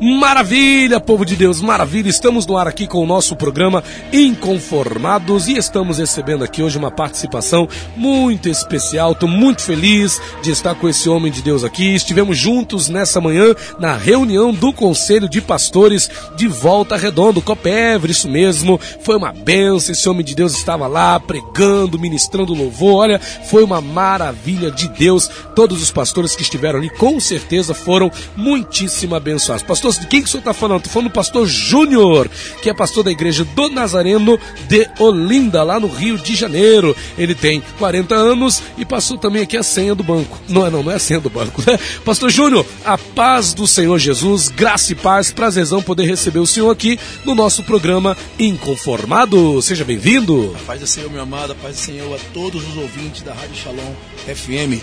Maravilha, povo de Deus, maravilha. Estamos no ar aqui com o nosso programa Inconformados e estamos recebendo aqui hoje uma participação muito especial. Estou muito feliz de estar com esse homem de Deus aqui. Estivemos juntos nessa manhã na reunião do Conselho de Pastores de Volta Redonda, Copevre, isso mesmo. Foi uma benção. Esse homem de Deus estava lá pregando, ministrando louvor. Olha, foi uma maravilha de Deus. Todos os pastores que estiveram ali com certeza foram muitíssimo abençoados. Pastor pastor, quem que o senhor está falando? Estou falando do pastor Júnior, que é pastor da igreja do Nazareno de Olinda, lá no Rio de Janeiro. Ele tem 40 anos e passou também aqui a senha do banco. Não é não, não é a senha do banco, né? Pastor Júnior, a paz do Senhor Jesus, graça e paz, prazerzão poder receber o senhor aqui no nosso programa Inconformado. Seja bem-vindo. Paz do Senhor, meu amado, paz do Senhor a todos os ouvintes da Rádio Shalom FM,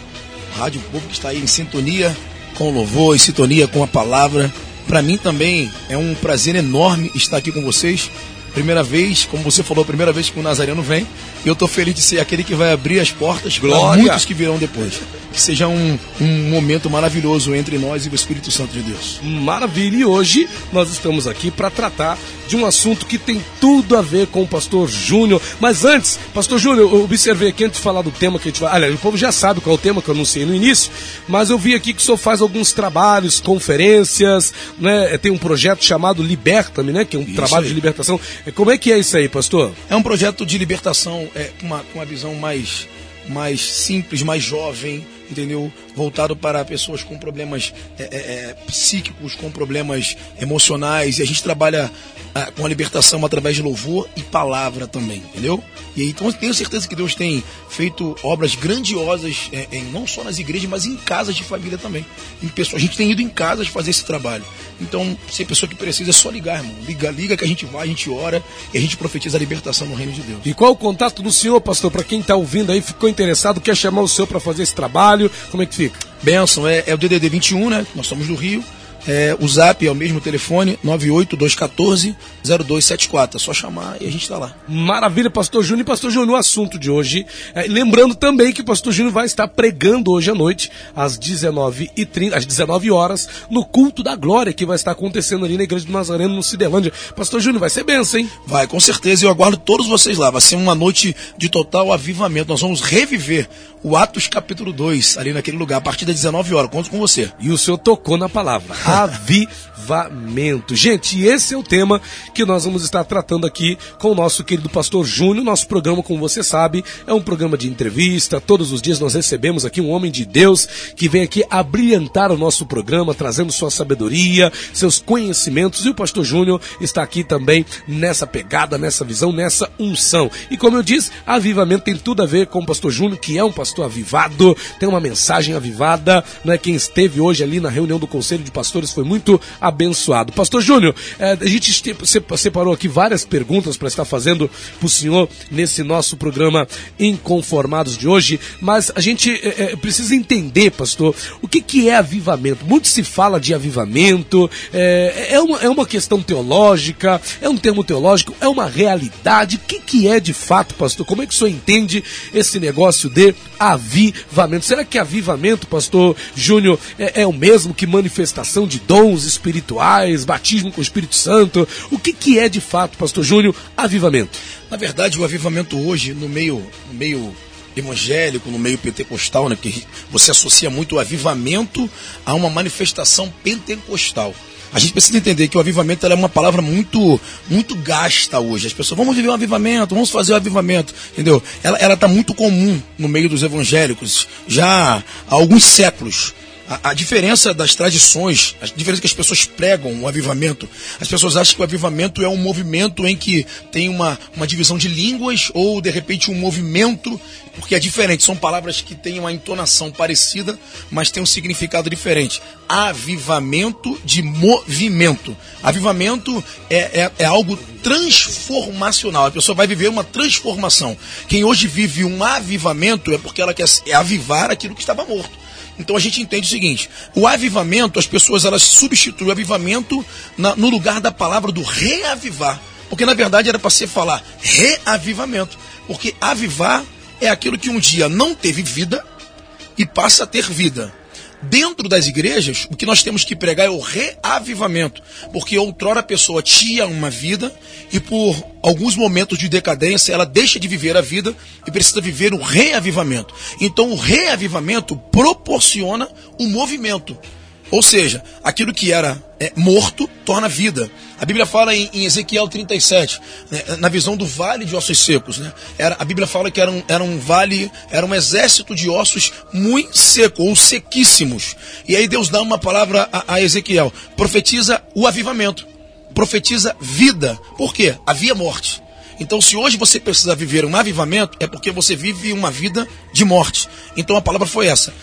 Rádio Povo que está aí em sintonia com louvor, em sintonia com a palavra. Para mim também é um prazer enorme estar aqui com vocês. Primeira vez, como você falou, primeira vez que o Nazareno vem. E eu estou feliz de ser aquele que vai abrir as portas para muitos que virão depois. Que seja um, um momento maravilhoso entre nós e o Espírito Santo de Deus. Maravilha! E hoje nós estamos aqui para tratar de um assunto que tem tudo a ver com o pastor Júnior. Mas antes, pastor Júnior, eu observei aqui antes de falar do tema que a gente vai. Aliás, o povo já sabe qual é o tema que eu anunciei no início, mas eu vi aqui que o senhor faz alguns trabalhos, conferências, né? Tem um projeto chamado Liberta-me, né? Que é um isso trabalho aí. de libertação. Como é que é isso aí, pastor? É um projeto de libertação é, uma, uma visão mais, mais simples, mais jovem, entendeu? Voltado para pessoas com problemas é, é, é psíquicos, com problemas emocionais. E a gente trabalha ah, com a libertação através de louvor e palavra também, entendeu? E então tenho certeza que Deus tem feito obras grandiosas, é, não só nas igrejas, mas em casas de família também. Em pessoas, a gente tem ido em casas fazer esse trabalho. Então, se a pessoa que precisa, é só ligar, irmão. Liga, liga que a gente vai, a gente ora e a gente profetiza a libertação no reino de Deus. E qual o contato do senhor, pastor, para quem está ouvindo aí, ficou interessado, quer chamar o senhor para fazer esse trabalho? Como é que fica? Benção, é, é o DDD 21, né? Nós somos do Rio. É, o zap é o mesmo telefone, 98214-0274. É só chamar e a gente está lá. Maravilha, Pastor Júnior. Pastor Júnior, o assunto de hoje. É, lembrando também que o Pastor Júnior vai estar pregando hoje à noite, às 19h30, às 19 horas, no culto da glória, que vai estar acontecendo ali na Igreja do Nazareno, no Cidelândia. Pastor Júnior, vai ser benção, hein? Vai, com certeza. Eu aguardo todos vocês lá. Vai ser uma noite de total avivamento. Nós vamos reviver o Atos capítulo 2, ali naquele lugar, a partir das 19 horas. Conto com você. E o senhor tocou na palavra avivamento. Gente, esse é o tema que nós vamos estar tratando aqui com o nosso querido pastor Júnior. Nosso programa, como você sabe, é um programa de entrevista. Todos os dias nós recebemos aqui um homem de Deus que vem aqui abrilhantar o nosso programa, trazendo sua sabedoria, seus conhecimentos. E o pastor Júnior está aqui também nessa pegada, nessa visão, nessa unção. E como eu disse, avivamento tem tudo a ver com o pastor Júnior, que é um pastor avivado, tem uma mensagem avivada, não é quem esteve hoje ali na reunião do conselho de pastores foi muito abençoado. Pastor Júnior, é, a gente separou aqui várias perguntas para estar fazendo para o senhor nesse nosso programa Inconformados de hoje, mas a gente é, precisa entender, pastor, o que, que é avivamento. Muito se fala de avivamento, é, é, uma, é uma questão teológica, é um termo teológico, é uma realidade. O que, que é de fato, pastor? Como é que o senhor entende esse negócio de avivamento? Será que avivamento, pastor Júnior, é, é o mesmo que manifestação de de dons espirituais, batismo com o Espírito Santo. O que, que é de fato, Pastor Júnior, avivamento? Na verdade, o avivamento hoje, no meio, no meio evangélico, no meio pentecostal, né, que você associa muito o avivamento a uma manifestação pentecostal. A gente precisa entender que o avivamento é uma palavra muito muito gasta hoje. As pessoas, vamos viver um avivamento, vamos fazer o um avivamento, entendeu? Ela está muito comum no meio dos evangélicos já há alguns séculos a, a, diferença das tradições, a diferença que as pessoas pregam o avivamento, as pessoas acham que o avivamento é um movimento em que tem uma, uma divisão de línguas ou de repente um movimento, porque é diferente, são palavras que têm uma entonação parecida, mas têm um significado diferente. Avivamento de movimento. Avivamento é, é, é algo transformacional. A pessoa vai viver uma transformação. Quem hoje vive um avivamento é porque ela quer avivar aquilo que estava morto. Então a gente entende o seguinte: o avivamento, as pessoas elas substituem o avivamento na, no lugar da palavra do reavivar. Porque na verdade era para ser falar reavivamento. Porque avivar é aquilo que um dia não teve vida e passa a ter vida. Dentro das igrejas, o que nós temos que pregar é o reavivamento. Porque outrora a pessoa tinha uma vida e por alguns momentos de decadência ela deixa de viver a vida e precisa viver um reavivamento. Então o reavivamento proporciona o um movimento. Ou seja, aquilo que era é, morto torna vida. A Bíblia fala em, em Ezequiel 37, né, na visão do vale de ossos secos. Né? Era, a Bíblia fala que era um, era um vale, era um exército de ossos muito seco ou sequíssimos. E aí Deus dá uma palavra a, a Ezequiel: profetiza o avivamento, profetiza vida. Por quê? Havia morte. Então, se hoje você precisa viver um avivamento, é porque você vive uma vida de morte. Então, a palavra foi essa: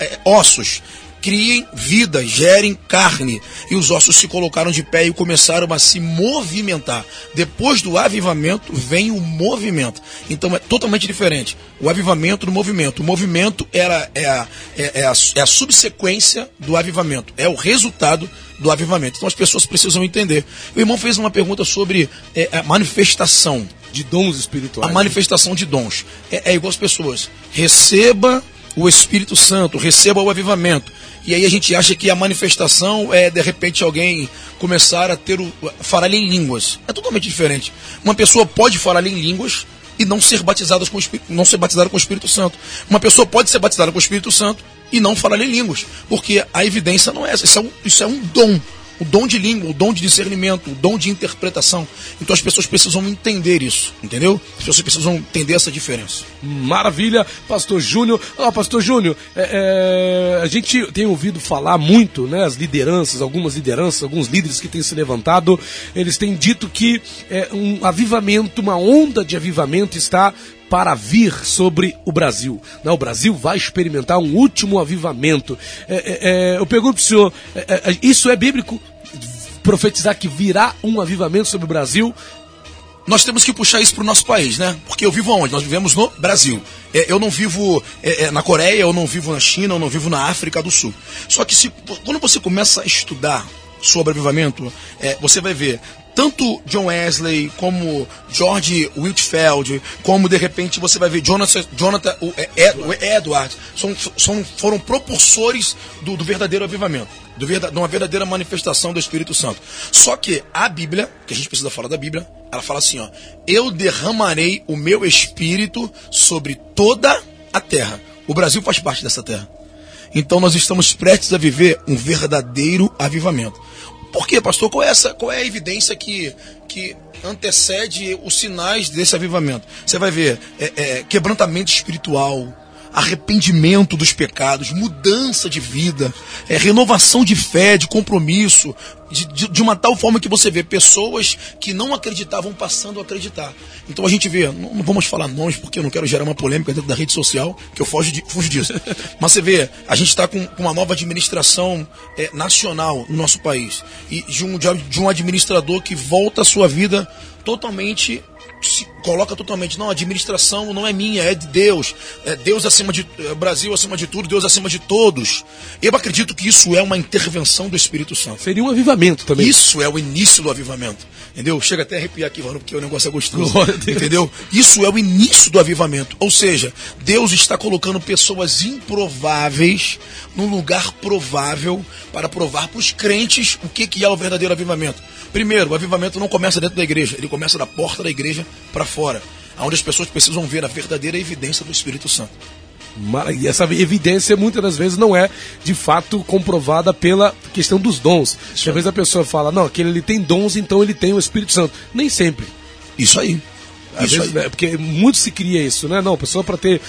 é, ossos criem vida, gerem carne. E os ossos se colocaram de pé e começaram a se movimentar. Depois do avivamento vem o movimento. Então é totalmente diferente. O avivamento do movimento. O movimento era, é, a, é, é, a, é a subsequência do avivamento. É o resultado do avivamento. Então as pessoas precisam entender. O irmão fez uma pergunta sobre é, a manifestação. De dons espirituais. A manifestação de dons. É, é igual as pessoas. Receba o Espírito Santo, receba o avivamento. E aí a gente acha que a manifestação é de repente alguém começar a ter o falar em línguas. É totalmente diferente. Uma pessoa pode falar em línguas e não ser batizada com o Espírito, não ser batizada com o Espírito Santo. Uma pessoa pode ser batizada com o Espírito Santo e não falar em línguas, porque a evidência não é essa. Isso é um, isso é um dom o dom de língua, o dom de discernimento, o dom de interpretação. Então as pessoas precisam entender isso, entendeu? As pessoas precisam entender essa diferença. Maravilha, Pastor Júnior. Ah, Pastor Júnior, é, é, a gente tem ouvido falar muito, né? As lideranças, algumas lideranças, alguns líderes que têm se levantado, eles têm dito que é, um avivamento, uma onda de avivamento está para vir sobre o Brasil. O Brasil vai experimentar um último avivamento. É, é, é eu pergunto para o senhor, é, é, isso é bíblico? Profetizar que virá um avivamento sobre o Brasil? Nós temos que puxar isso para o nosso país, né? Porque eu vivo onde? Nós vivemos no Brasil. eu não vivo na Coreia, eu não vivo na China, eu não vivo na África do Sul. Só que se, quando você começa a estudar sobre avivamento, você vai ver tanto John Wesley, como George Whitfield, como de repente você vai ver Jonathan, Jonathan o, é, Edward, são, são, foram propulsores do, do verdadeiro avivamento, do verdade, de uma verdadeira manifestação do Espírito Santo. Só que a Bíblia, que a gente precisa falar da Bíblia, ela fala assim: ó, eu derramarei o meu espírito sobre toda a terra. O Brasil faz parte dessa terra. Então nós estamos prestes a viver um verdadeiro avivamento. Por quê, pastor? Qual é, essa, qual é a evidência que, que antecede os sinais desse avivamento? Você vai ver é, é, quebrantamento espiritual, arrependimento dos pecados, mudança de vida, é, renovação de fé, de compromisso, de, de, de, uma tal forma que você vê pessoas que não acreditavam passando a acreditar. Então a gente vê, não, não vamos falar nomes porque eu não quero gerar uma polêmica dentro da rede social, que eu fujo, de, fujo disso. Mas você vê, a gente está com, com, uma nova administração é, nacional no nosso país. E de um, de um administrador que volta a sua vida totalmente se coloca totalmente, não, a administração não é minha, é de Deus. É Deus acima de é Brasil acima de tudo, Deus acima de todos. Eu acredito que isso é uma intervenção do Espírito Santo. Seria um avivamento também. Isso é o início do avivamento. Entendeu? Chega até a arrepiar aqui, mano, porque o negócio é gostoso. Entendeu? Isso é o início do avivamento. Ou seja, Deus está colocando pessoas improváveis num lugar provável para provar para os crentes o que, que é o verdadeiro avivamento. Primeiro, o avivamento não começa dentro da igreja, ele começa da porta da igreja para fora, onde as pessoas precisam ver a verdadeira evidência do Espírito Santo. E essa evidência muitas das vezes não é de fato comprovada pela questão dos dons. Às vezes a pessoa fala, não, aquele ele tem dons, então ele tem o Espírito Santo. Nem sempre. Isso aí. Às vezes, né, porque muito se cria isso, né? Não, a pessoa para ter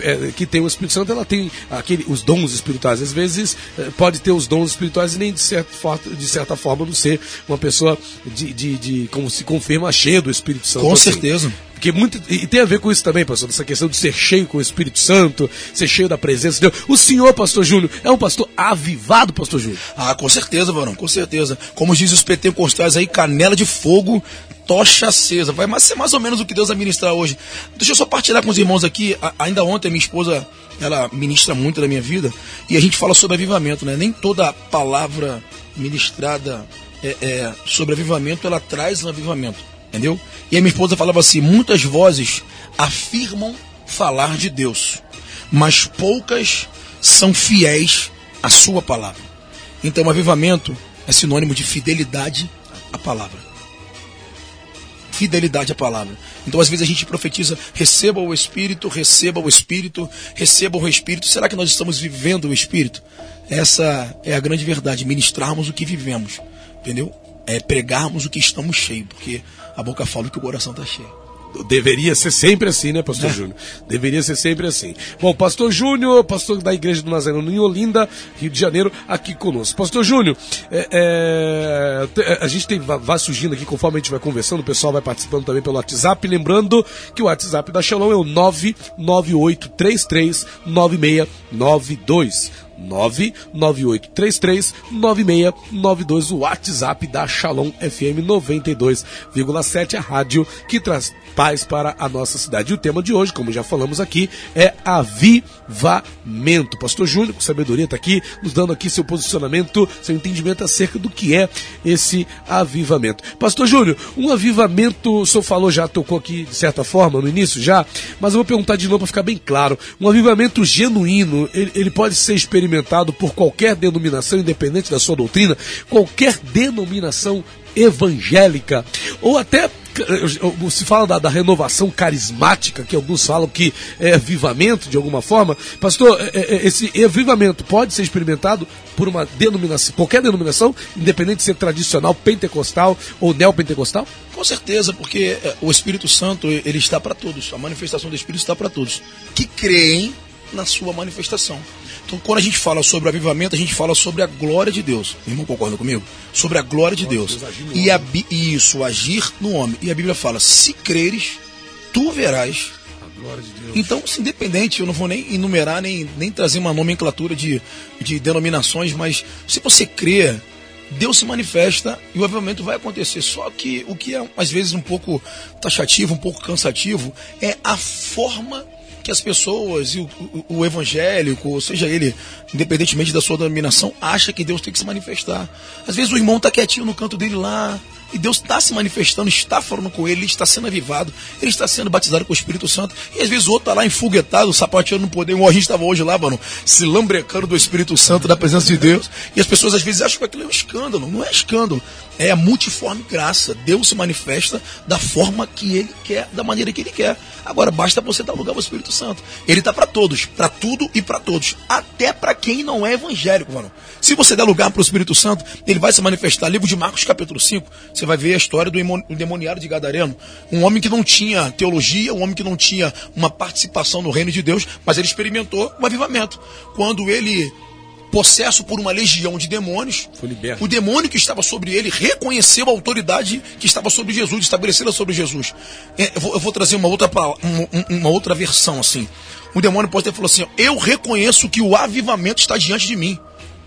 é, que tem o Espírito Santo, ela tem aquele, os dons espirituais. Às vezes é, pode ter os dons espirituais e nem de, certo, de certa forma não ser uma pessoa de, de, de como se confirma cheia do Espírito Santo. Com assim. certeza. Porque muito, e tem a ver com isso também, pastor, essa questão de ser cheio com o Espírito Santo, ser cheio da presença de Deus. O senhor, pastor Júnior, é um pastor avivado, pastor Júnior? Ah, com certeza, varão, com certeza. Como diz os pentecostais aí, canela de fogo, tocha acesa. Vai ser mais ou menos o que Deus vai ministrar hoje. Deixa eu só partilhar com os irmãos aqui. ainda ontem, minha esposa, ela ministra muito da minha vida, e a gente fala sobre avivamento, né? Nem toda palavra ministrada é, é, sobre avivamento, ela traz um avivamento. Entendeu? E a minha esposa falava assim: muitas vozes afirmam falar de Deus, mas poucas são fiéis a sua palavra. Então, avivamento é sinônimo de fidelidade à palavra. Fidelidade à palavra. Então, às vezes, a gente profetiza: receba o Espírito, receba o Espírito, receba o Espírito. Será que nós estamos vivendo o Espírito? Essa é a grande verdade, ministrarmos o que vivemos, entendeu? É pregarmos o que estamos cheios, porque a boca fala que o coração está cheio. Deveria ser sempre assim, né, Pastor é. Júnior? Deveria ser sempre assim. Bom, Pastor Júnior, pastor da Igreja do Nazareno em Olinda, Rio de Janeiro, aqui conosco. Pastor Júnior, é, é, a gente tem, vai surgindo aqui conforme a gente vai conversando, o pessoal vai participando também pelo WhatsApp. Lembrando que o WhatsApp da Shalom é o 998339692. 998339692, o WhatsApp da Shalom FM 92,7, a rádio que traz paz para a nossa cidade. E o tema de hoje, como já falamos aqui, é avivamento. Pastor Júnior, com sabedoria, está aqui, nos dando aqui seu posicionamento, seu entendimento acerca do que é esse avivamento. Pastor Júnior, um avivamento, o senhor falou já, tocou aqui de certa forma no início já, mas eu vou perguntar de novo para ficar bem claro. Um avivamento genuíno, ele, ele pode ser experimentado por qualquer denominação, independente da sua doutrina, qualquer denominação evangélica, ou até se fala da, da, renovação carismática, que alguns falam que é avivamento de alguma forma. Pastor, é, é, esse avivamento pode ser experimentado por uma denominação, qualquer denominação, independente de ser tradicional, pentecostal ou neopentecostal? Com certeza, porque o Espírito Santo ele está para todos, a manifestação do Espírito está para todos que creem na sua manifestação. Então, quando a gente fala sobre avivamento, a gente fala sobre a glória de Deus. O irmão concorda comigo? Sobre a glória de Deus. E a, isso, agir no homem. E a Bíblia fala: se creres, tu verás. De então, se independente, eu não vou nem enumerar, nem, nem trazer uma nomenclatura de, de denominações, mas se você crer, Deus se manifesta e o avivamento vai acontecer. Só que o que é às vezes um pouco taxativo, um pouco cansativo, é a forma que as pessoas e o, o, o, evangélico, ou seja ele, independentemente da sua denominação, acha que Deus tem que se manifestar. Às vezes o irmão está quietinho no canto dele lá, e Deus está se manifestando, está falando com ele, ele está sendo avivado, ele está sendo batizado com o Espírito Santo. E às vezes o outro está lá enfoguetado, sapateando no poder. Igual a gente estava hoje lá, mano, se lambrecando do Espírito Santo, da presença de Deus. E as pessoas às vezes acham que aquilo é um escândalo. Não é escândalo. É a multiforme graça. Deus se manifesta da forma que ele quer, da maneira que ele quer. Agora basta você dar lugar ao Espírito Santo. Ele está para todos, para tudo e para todos. Até para quem não é evangélico, mano. Se você der lugar para o Espírito Santo, ele vai se manifestar. Livro de Marcos, capítulo 5 você vai ver a história do demoniário de Gadareno. Um homem que não tinha teologia, um homem que não tinha uma participação no reino de Deus, mas ele experimentou um avivamento. Quando ele possesso por uma legião de demônios. O demônio que estava sobre ele reconheceu a autoridade que estava sobre Jesus, estabelecida sobre Jesus. É, eu vou, eu vou trazer uma outra, uma, uma, outra versão assim. O demônio pode ter falado assim: Eu reconheço que o avivamento está diante de mim.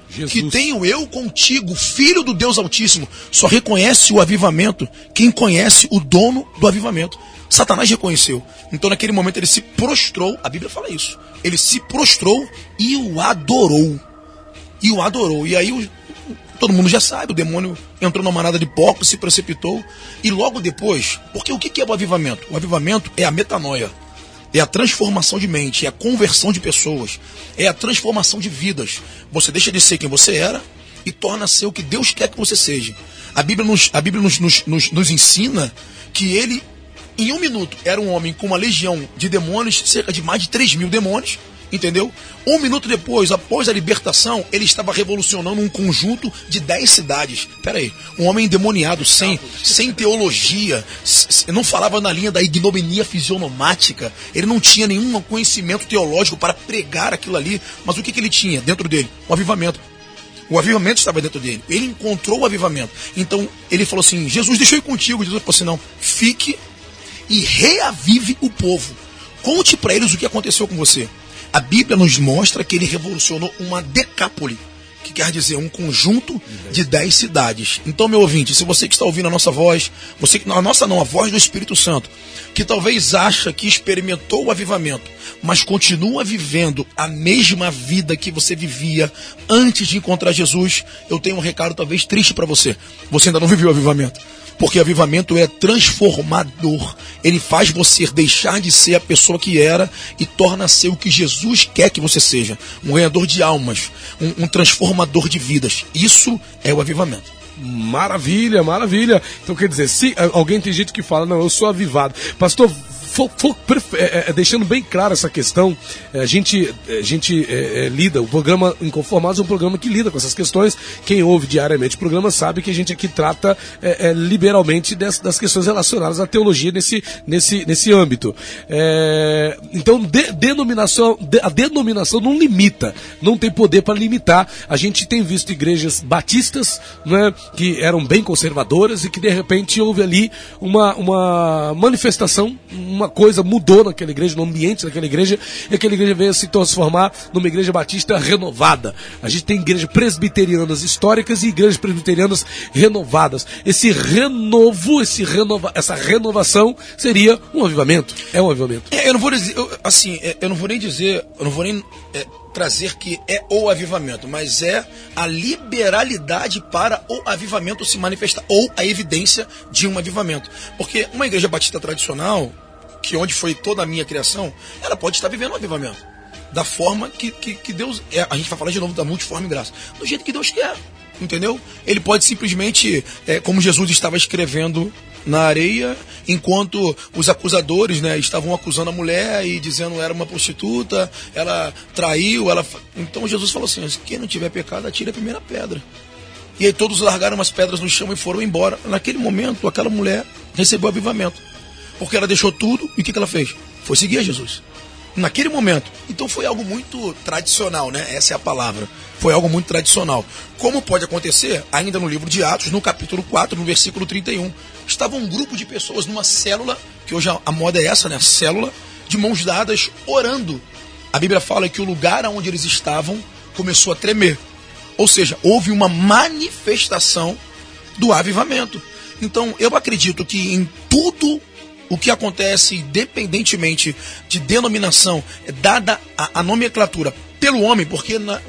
Jesus. que tenho eu contigo, filho do Deus Altíssimo. Só reconhece o avivamento quem conhece o dono do avivamento. Satanás reconheceu. Então, naquele momento, ele se prostrou. A Bíblia fala isso. Ele se prostrou e o adorou. E o adorou. E aí, o, todo mundo já sabe: o demônio entrou numa manada de porcos, se precipitou. E logo depois, porque o que é o avivamento? O avivamento é a metanoia é a transformação de mente, é a conversão de pessoas, é a transformação de vidas. Você deixa de ser quem você era e torna a ser o que Deus quer que você seja. A Bíblia nos, a Bíblia nos, nos, nos, nos ensina que ele, em um minuto, era um homem com uma legião de demônios, cerca de mais de 3 mil demônios, Entendeu? Um minuto depois, após a libertação, ele estava revolucionando um conjunto de dez cidades. Pera aí, um homem endemoniado, sem, sem teologia, não falava na linha da ignominia fisionomática, ele não tinha nenhum conhecimento teológico para pregar aquilo ali, mas o que, que ele tinha dentro dele? O avivamento. O avivamento estava dentro dele. Ele encontrou o avivamento. Então ele falou assim: Jesus, deixa eu ir contigo. Jesus falou assim: não, fique e reavive o povo. Conte para eles o que aconteceu com você. A Bíblia nos mostra que ele revolucionou uma decápole, que quer dizer um conjunto de dez cidades. Então, meu ouvinte, se você que está ouvindo a nossa voz, você que a nossa não, a voz do Espírito Santo, que talvez acha que experimentou o avivamento, mas continua vivendo a mesma vida que você vivia antes de encontrar Jesus, eu tenho um recado talvez triste para você. Você ainda não viveu o avivamento. Porque avivamento é transformador. Ele faz você deixar de ser a pessoa que era e torna ser o que Jesus quer que você seja. Um ganhador de almas, um, um transformador de vidas. Isso é o avivamento. Maravilha, maravilha. Então quer dizer, se alguém tem gente que fala, não, eu sou avivado. Pastor, é, é, deixando bem claro essa questão, é, a gente, a gente é, é, lida, o programa Inconformados é um programa que lida com essas questões. Quem ouve diariamente o programa sabe que a gente aqui trata é, liberalmente das, das, questões relacionadas à teologia nesse, nesse, nesse âmbito. então, de, denominação, de, a denominação não limita, não tem poder para limitar. A gente tem visto igrejas batistas né, que eram bem conservadoras e que de repente houve ali uma, uma manifestação, uma coisa mudou naquela igreja, no ambiente daquela igreja, e aquela igreja veio se transformar numa igreja batista renovada. A gente tem igrejas presbiterianas históricas e igrejas presbiterianas renovadas. Esse renovo, esse renova, essa renovação seria um avivamento. É um avivamento. É, eu não vou dizer, eu, assim, é, eu não vou nem dizer, eu não vou nem é, trazer que é o avivamento, mas é a liberalidade para o avivamento se manifestar, ou a evidência de um avivamento. Porque uma igreja batista tradicional, que onde foi toda a minha criação, ela pode estar vivendo um avivamento. Da forma que, que, que Deus. É, a gente vai falar de novo da multiforme graça. Do jeito que Deus quer. Entendeu? Ele pode simplesmente, é, como Jesus estava escrevendo na areia, enquanto os acusadores né, estavam acusando a mulher e dizendo era uma prostituta, ela traiu, ela. Então Jesus falou assim: quem não tiver pecado, atire a primeira pedra. E aí todos largaram as pedras no chão e foram embora. Naquele momento, aquela mulher recebeu avivamento. Porque ela deixou tudo e o que, que ela fez? Foi seguir a Jesus. Naquele momento. Então foi algo muito tradicional, né? Essa é a palavra. Foi algo muito tradicional. Como pode acontecer? Ainda no livro de Atos, no capítulo 4, no versículo 31. Estava um grupo de pessoas numa célula, que hoje a moda é essa, né? Célula, de mãos dadas, orando. A Bíblia fala que o lugar onde eles estavam começou a tremer. Ou seja, houve uma manifestação do avivamento. Então, eu acredito que em tudo o que acontece, independentemente de denominação, é dada a, a nomenclatura pelo homem, porque na,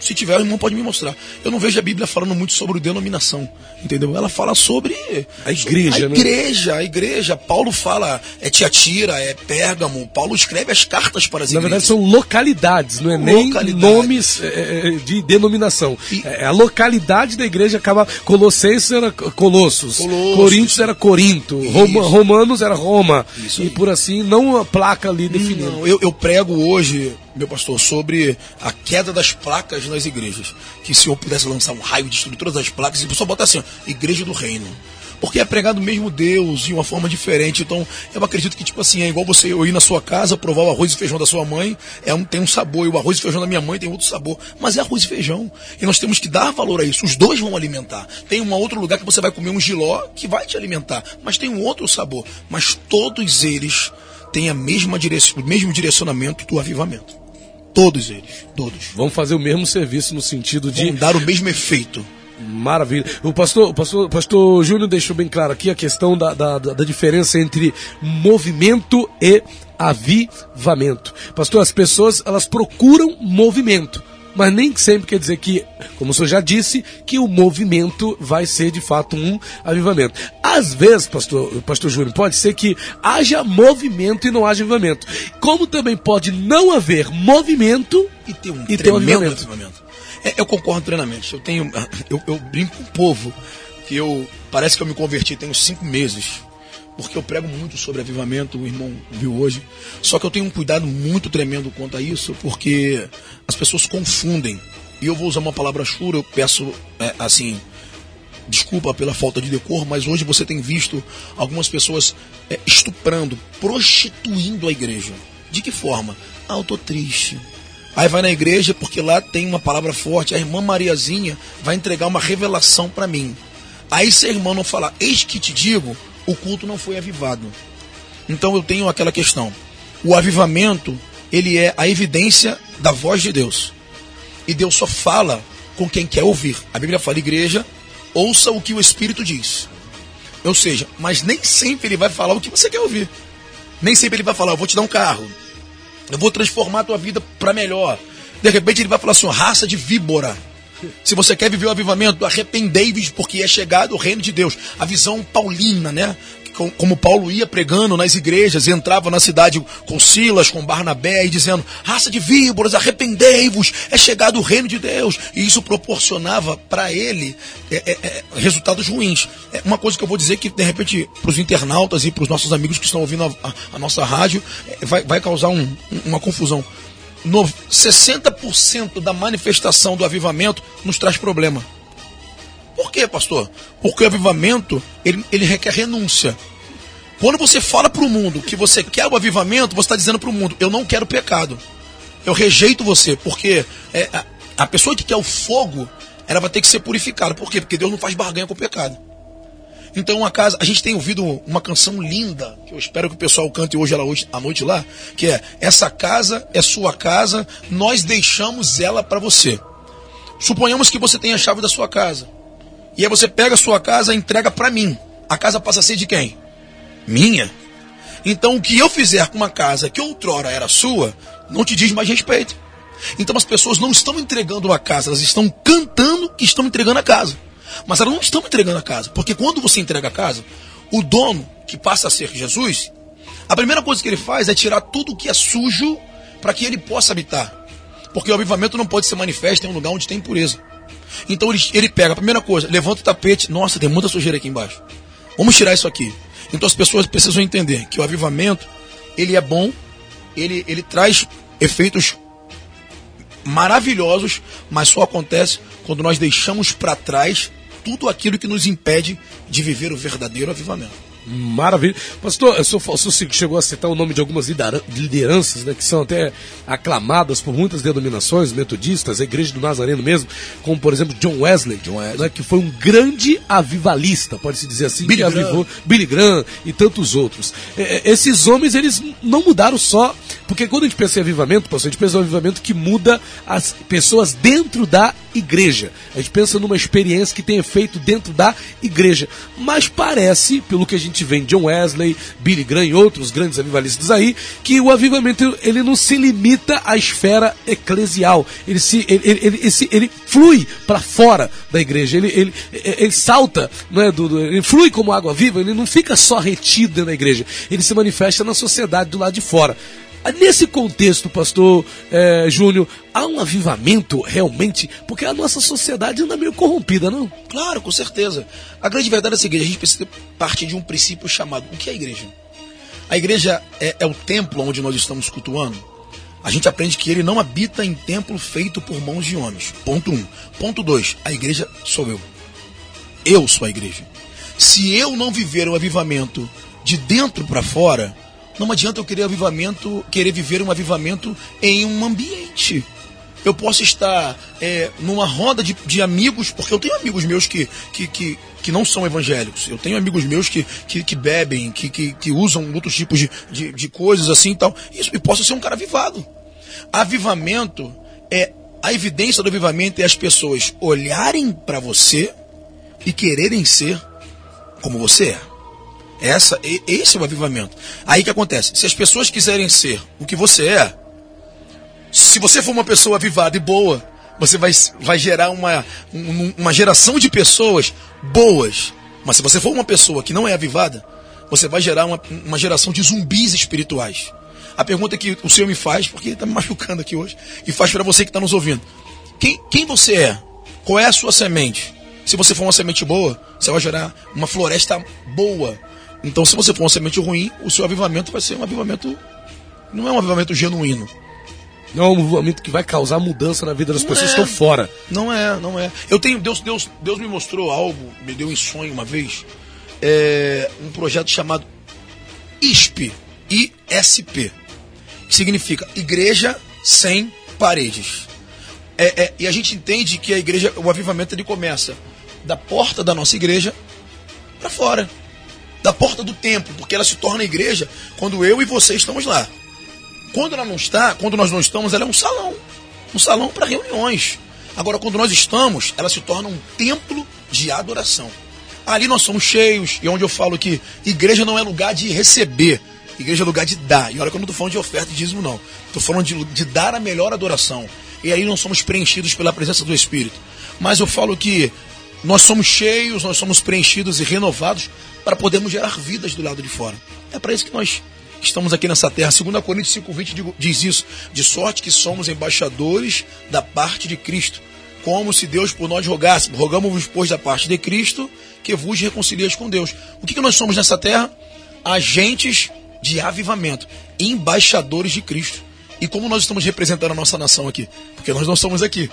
se tiver, o irmão pode me mostrar. Eu não vejo a Bíblia falando muito sobre denominação, entendeu? Ela fala sobre a igreja, a né? igreja, a igreja. Paulo fala é Tiatira, é Pérgamo. Paulo escreve as cartas para as Na igrejas. verdade são localidades, não é nem nomes é, é, de denominação. E... É, a localidade da igreja acaba Colossenses era Colossos, Colossos. Coríntios era Corinto, Roma, Romanos era Roma Isso e por assim não uma placa ali definida. eu, eu prego hoje meu pastor, sobre a queda das placas nas igrejas. Que se eu pudesse lançar um raio, destruir todas as placas, e o pessoal bota assim, ó, Igreja do Reino. Porque é pregado mesmo Deus de uma forma diferente. Então, eu acredito que, tipo assim, é igual você ir na sua casa, provar o arroz e feijão da sua mãe, é um, tem um sabor, e o arroz e feijão da minha mãe tem outro sabor. Mas é arroz e feijão. E nós temos que dar valor a isso. Os dois vão alimentar. Tem um outro lugar que você vai comer um giló que vai te alimentar, mas tem um outro sabor. Mas todos eles têm a mesma direc o mesmo direcionamento do avivamento. Todos eles, todos. Vão fazer o mesmo serviço no sentido de. Vão dar o mesmo efeito. Maravilha. O pastor, o pastor, o pastor Júnior deixou bem claro aqui a questão da, da, da diferença entre movimento e avivamento. Pastor, as pessoas elas procuram movimento mas nem sempre quer dizer que, como o senhor já disse, que o movimento vai ser de fato um avivamento. Às vezes, pastor, pastor Júnior, pode ser que haja movimento e não haja avivamento. Como também pode não haver movimento e ter um, e ter um avivamento. avivamento. É, eu concordo plenamente. Eu tenho, eu, eu brinco com o povo que eu parece que eu me converti tem uns cinco meses porque eu prego muito sobre avivamento, o irmão viu hoje. Só que eu tenho um cuidado muito tremendo quanto a isso, porque as pessoas confundem. E eu vou usar uma palavra chula, eu peço, é, assim, desculpa pela falta de decor, mas hoje você tem visto algumas pessoas é, estuprando, prostituindo a igreja. De que forma? Ah, eu tô triste. Aí vai na igreja porque lá tem uma palavra forte. A irmã Mariazinha vai entregar uma revelação para mim. Aí se a irmã não falar, eis que te digo, o culto não foi avivado. Então eu tenho aquela questão. O avivamento, ele é a evidência da voz de Deus. E Deus só fala com quem quer ouvir. A Bíblia fala, igreja, ouça o que o Espírito diz. Ou seja, mas nem sempre ele vai falar o que você quer ouvir. Nem sempre ele vai falar, eu vou te dar um carro. Eu vou transformar a tua vida para melhor. De repente ele vai falar assim, raça de víbora. Se você quer viver o avivamento, arrependei-vos, porque é chegado o reino de Deus. A visão paulina, né? como Paulo ia pregando nas igrejas, entrava na cidade com Silas, com Barnabé, e dizendo: raça de víboras, arrependei-vos, é chegado o reino de Deus. E isso proporcionava para ele é, é, é, resultados ruins. É uma coisa que eu vou dizer que, de repente, para os internautas e para os nossos amigos que estão ouvindo a, a, a nossa rádio, é, vai, vai causar um, uma confusão. No, 60% da manifestação do avivamento nos traz problema. Por quê, pastor? Porque o avivamento, ele, ele requer renúncia. Quando você fala para o mundo que você quer o avivamento, você está dizendo para o mundo, eu não quero pecado. Eu rejeito você, porque é, a, a, pessoa que quer o fogo, ela vai ter que ser purificada. Por quê? Porque Deus não faz barganha com o pecado. Então, uma casa, a gente tem ouvido uma canção linda, que eu espero que o pessoal cante hoje ela hoje à noite lá, que é Essa casa é sua casa, nós deixamos ela para você. Suponhamos que você tenha a chave da sua casa. E aí você pega a sua casa e entrega para mim. A casa passa a ser de quem? Minha. Então o que eu fizer com uma casa que outrora era sua, não te diz mais respeito. Então as pessoas não estão entregando uma casa, elas estão cantando que estão entregando a casa. Mas elas não estão entregando a casa. Porque quando você entrega a casa, o dono, que passa a ser Jesus, a primeira coisa que ele faz é tirar tudo que é sujo para que ele possa habitar. Porque o avivamento não pode ser manifesto em um lugar onde tem impureza. Então ele, ele pega, a primeira coisa, levanta o tapete. Nossa, tem muita sujeira aqui embaixo. Vamos tirar isso aqui. Então as pessoas precisam entender que o avivamento, ele é bom, ele, ele traz efeitos maravilhosos, mas só acontece quando nós deixamos para trás tudo aquilo que nos impede de viver o verdadeiro avivamento. Maravilha. Pastor, o senhor chegou a citar o nome de algumas lideranças, né, que são até aclamadas por muitas denominações, metodistas, a Igreja do Nazareno mesmo, como por exemplo John Wesley, John Wesley. Né, que foi um grande avivalista, pode-se dizer assim, Billy que avivou Billy Graham e tantos outros. É, é, esses homens, eles não mudaram só, porque quando a gente pensa em avivamento, a gente pensa em um avivamento que muda as pessoas dentro da igreja. A gente pensa numa experiência que tem efeito dentro da igreja. Mas parece, pelo que a gente vê em John Wesley, Billy Graham e outros grandes avivalistas aí, que o avivamento ele não se limita à esfera eclesial. Ele, se, ele, ele, ele, ele flui para fora da igreja. Ele, ele, ele salta, não é, do, do, ele flui como água viva, ele não fica só retido dentro da igreja. Ele se manifesta na sociedade do lado de fora. Nesse contexto, pastor é, Júnior, há um avivamento realmente? Porque a nossa sociedade anda meio corrompida, não? Claro, com certeza. A grande verdade é a seguinte: a gente precisa partir de um princípio chamado o que é a igreja? A igreja é, é o templo onde nós estamos cultuando. A gente aprende que ele não habita em templo feito por mãos de homens. Ponto um. Ponto dois: a igreja sou eu. Eu sou a igreja. Se eu não viver o avivamento de dentro para fora, não adianta eu querer avivamento, querer viver um avivamento em um ambiente. Eu posso estar é, numa roda de, de, amigos, porque eu tenho amigos meus que, que, que, que, não são evangélicos. Eu tenho amigos meus que, que, que bebem, que, que, que, usam outros tipos de, de, de coisas assim e tal. Isso, e posso ser um cara avivado. Avivamento é a evidência do avivamento é as pessoas olharem para você e quererem ser como você é. Essa, esse é o avivamento. Aí que acontece? Se as pessoas quiserem ser o que você é, se você for uma pessoa avivada e boa, você vai, vai gerar uma, uma geração de pessoas boas. Mas se você for uma pessoa que não é avivada, você vai gerar uma, uma geração de zumbis espirituais. A pergunta que o Senhor me faz, porque está me machucando aqui hoje, e faz para você que está nos ouvindo: quem, quem você é? Qual é a sua semente? Se você for uma semente boa, você vai gerar uma floresta boa então, se você for uma semente ruim, o seu avivamento vai ser um avivamento. Não é um avivamento genuíno. Não é um avivamento que vai causar mudança na vida das não pessoas é, que estão fora. Não é, não é. Eu tenho. Deus, Deus, Deus me mostrou algo, me deu em sonho uma vez. É, um projeto chamado ISP. ISP. Que significa Igreja Sem Paredes. É, é, e a gente entende que a igreja, o avivamento ele começa da porta da nossa igreja para fora da porta do templo, porque ela se torna igreja quando eu e você estamos lá. Quando ela não está, quando nós não estamos, ela é um salão, um salão para reuniões. Agora, quando nós estamos, ela se torna um templo de adoração. Ali nós somos cheios, e onde eu falo que igreja não é lugar de receber, igreja é lugar de dar. E olha que eu não estou falando de oferta e dízimo, não. Estou falando de, de dar a melhor adoração. E aí nós somos preenchidos pela presença do Espírito. mas eu falo que nós somos cheios, nós somos preenchidos e renovados para podermos gerar vidas do lado de fora. É para isso que nós estamos aqui nessa terra. 2 Coríntios 5,20 diz isso: de sorte que somos embaixadores da parte de Cristo, como se Deus por nós rogasse. Rogamos-vos, pois, da parte de Cristo, que vos reconcilieis com Deus. O que, que nós somos nessa terra? Agentes de avivamento, embaixadores de Cristo. E como nós estamos representando a nossa nação aqui? Porque nós não somos aqui.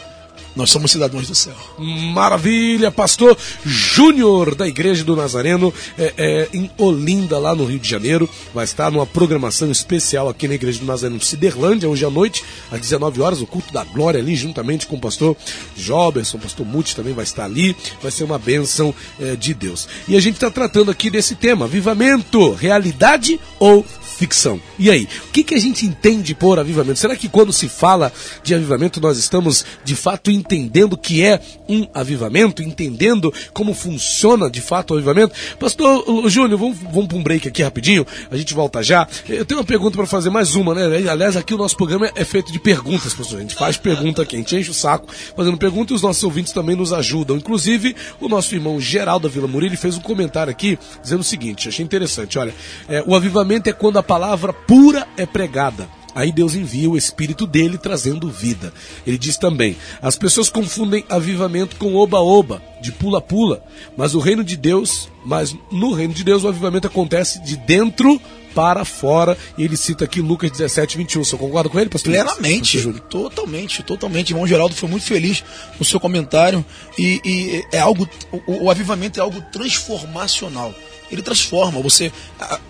Nós somos cidadãos do céu. Maravilha, pastor Júnior da Igreja do Nazareno, é, é, em Olinda, lá no Rio de Janeiro. Vai estar numa programação especial aqui na Igreja do Nazareno Ciderlândia, hoje à noite, às 19 horas, o culto da glória ali, juntamente com o pastor Joberson, o pastor Muti também vai estar ali. Vai ser uma bênção é, de Deus. E a gente está tratando aqui desse tema: avivamento, realidade ou ficção. E aí, o que, que a gente entende por avivamento? Será que quando se fala de avivamento nós estamos de fato entendendo o que é um avivamento, entendendo como funciona de fato o avivamento? Pastor Júnior, vamos, vamos para um break aqui rapidinho, a gente volta já. Eu tenho uma pergunta para fazer, mais uma, né? Aliás, aqui o nosso programa é feito de perguntas, pastor. A gente faz pergunta aqui, a gente enche o saco fazendo pergunta e os nossos ouvintes também nos ajudam. Inclusive, o nosso irmão Geraldo da Vila Murilo fez um comentário aqui dizendo o seguinte, achei interessante, olha, é, o avivamento é quando a palavra pura é pregada. Aí Deus envia o Espírito dele trazendo vida. Ele diz também: as pessoas confundem avivamento com oba-oba, de pula-pula. Mas o reino de Deus, mas no reino de Deus o avivamento acontece de dentro para fora. E ele cita aqui Lucas 17, 21. Você concorda com ele, pastor? Plenamente. Pastor totalmente, totalmente. Irmão Geraldo foi muito feliz no seu comentário. E, e é algo. O, o avivamento é algo transformacional ele transforma. Você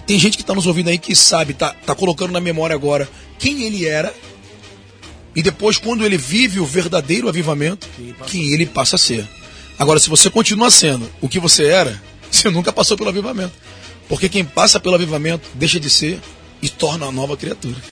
tem gente que está nos ouvindo aí que sabe, tá, tá colocando na memória agora quem ele era e depois quando ele vive o verdadeiro avivamento, quem ele passa a ser. Agora, se você continua sendo o que você era, você nunca passou pelo avivamento, porque quem passa pelo avivamento deixa de ser e torna uma nova criatura.